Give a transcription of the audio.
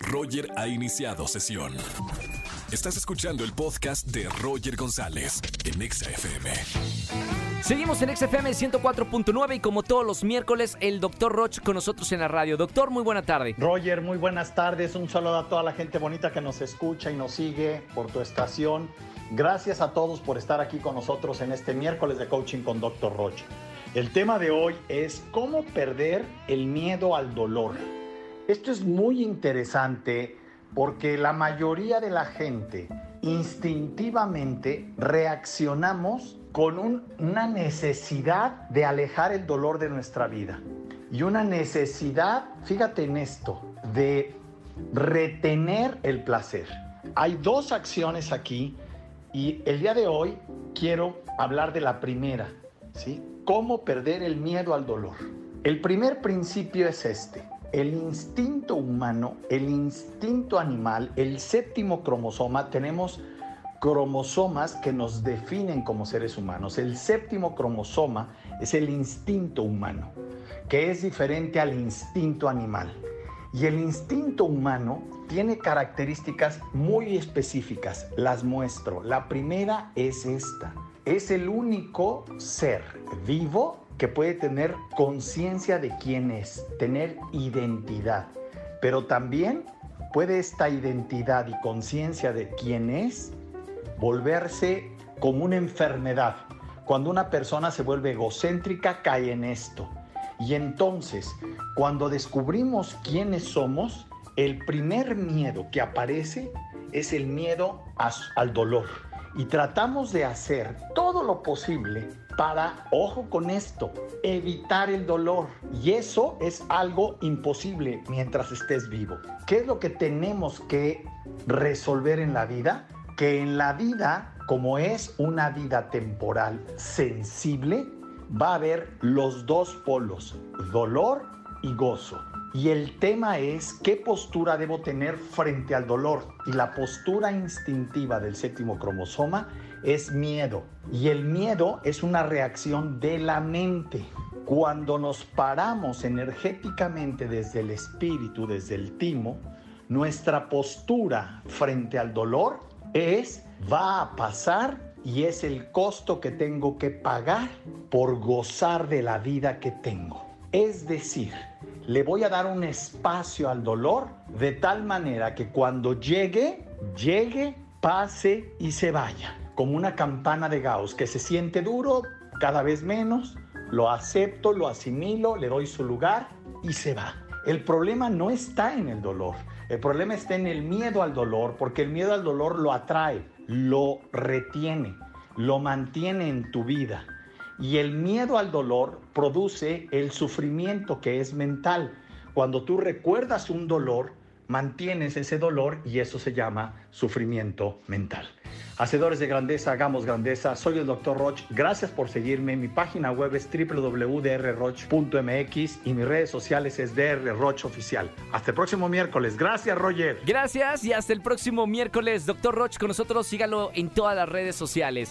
Roger ha iniciado sesión. Estás escuchando el podcast de Roger González en Exa FM. Seguimos en XFM 104.9 y como todos los miércoles, el doctor Roch con nosotros en la radio. Doctor, muy buena tarde. Roger, muy buenas tardes. Un saludo a toda la gente bonita que nos escucha y nos sigue por tu estación. Gracias a todos por estar aquí con nosotros en este miércoles de coaching con Dr. Roche. El tema de hoy es cómo perder el miedo al dolor. Esto es muy interesante porque la mayoría de la gente instintivamente reaccionamos con una necesidad de alejar el dolor de nuestra vida y una necesidad, fíjate en esto, de retener el placer. Hay dos acciones aquí y el día de hoy quiero hablar de la primera, ¿sí? Cómo perder el miedo al dolor. El primer principio es este el instinto humano, el instinto animal, el séptimo cromosoma, tenemos cromosomas que nos definen como seres humanos. El séptimo cromosoma es el instinto humano, que es diferente al instinto animal. Y el instinto humano tiene características muy específicas, las muestro. La primera es esta. Es el único ser vivo que puede tener conciencia de quién es, tener identidad, pero también puede esta identidad y conciencia de quién es volverse como una enfermedad. Cuando una persona se vuelve egocéntrica, cae en esto. Y entonces, cuando descubrimos quiénes somos, el primer miedo que aparece es el miedo al dolor. Y tratamos de hacer todo lo posible para, ojo con esto, evitar el dolor. Y eso es algo imposible mientras estés vivo. ¿Qué es lo que tenemos que resolver en la vida? Que en la vida, como es una vida temporal sensible, va a haber los dos polos, dolor y gozo. Y el tema es qué postura debo tener frente al dolor. Y la postura instintiva del séptimo cromosoma es miedo. Y el miedo es una reacción de la mente. Cuando nos paramos energéticamente desde el espíritu, desde el timo, nuestra postura frente al dolor es va a pasar y es el costo que tengo que pagar por gozar de la vida que tengo. Es decir, le voy a dar un espacio al dolor de tal manera que cuando llegue, llegue, pase y se vaya como una campana de Gauss, que se siente duro cada vez menos, lo acepto, lo asimilo, le doy su lugar y se va. El problema no está en el dolor, el problema está en el miedo al dolor, porque el miedo al dolor lo atrae, lo retiene, lo mantiene en tu vida. Y el miedo al dolor produce el sufrimiento que es mental. Cuando tú recuerdas un dolor, mantienes ese dolor y eso se llama sufrimiento mental. Hacedores de grandeza, hagamos grandeza. Soy el Dr. Roch. Gracias por seguirme. Mi página web es www.drroch.mx y mis redes sociales es drroch oficial. Hasta el próximo miércoles. Gracias, Roger. Gracias y hasta el próximo miércoles. Dr. Roch con nosotros. Sígalo en todas las redes sociales.